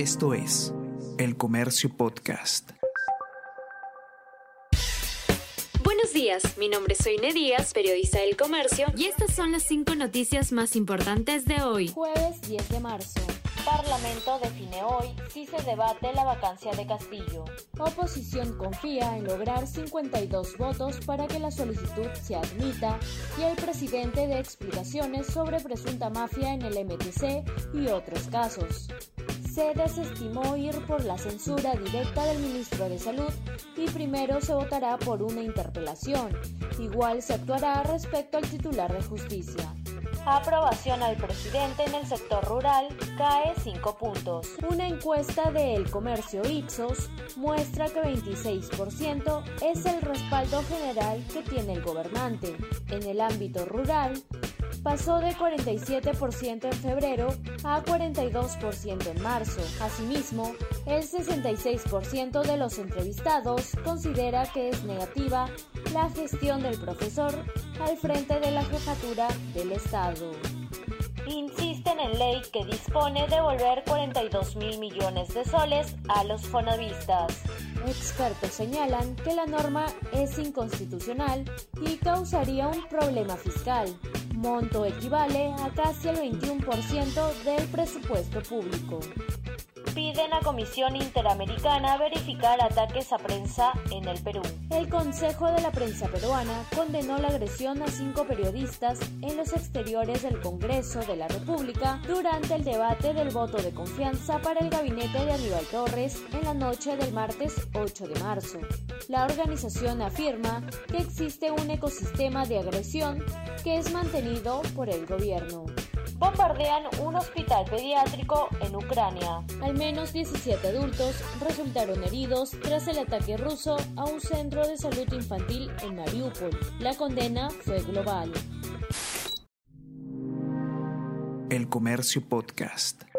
Esto es El Comercio Podcast. Buenos días, mi nombre es Soine Díaz, periodista del Comercio, y estas son las cinco noticias más importantes de hoy. Jueves 10 de marzo. Parlamento define hoy si se debate la vacancia de Castillo. Oposición confía en lograr 52 votos para que la solicitud se admita y el presidente dé explicaciones sobre presunta mafia en el MTC y otros casos se desestimó ir por la censura directa del ministro de Salud y primero se votará por una interpelación. Igual se actuará respecto al titular de justicia. Aprobación al presidente en el sector rural cae 5 puntos. Una encuesta de El Comercio Ipsos muestra que 26% es el respaldo general que tiene el gobernante. En el ámbito rural, pasó de 47% en febrero a 42% en marzo. Asimismo, el 66% de los entrevistados considera que es negativa la gestión del profesor al frente de la jefatura del Estado. Insisten en ley que dispone de devolver 42 mil millones de soles a los fonavistas. Expertos señalan que la norma es inconstitucional y causaría un problema fiscal monto equivale a casi el 21% del presupuesto público piden a Comisión Interamericana verificar ataques a prensa en el Perú. El Consejo de la Prensa Peruana condenó la agresión a cinco periodistas en los exteriores del Congreso de la República durante el debate del voto de confianza para el gabinete de Aníbal Torres en la noche del martes 8 de marzo. La organización afirma que existe un ecosistema de agresión que es mantenido por el gobierno bombardean un hospital pediátrico en Ucrania. Al menos 17 adultos resultaron heridos tras el ataque ruso a un centro de salud infantil en Mariupol. La condena fue global. El Comercio Podcast.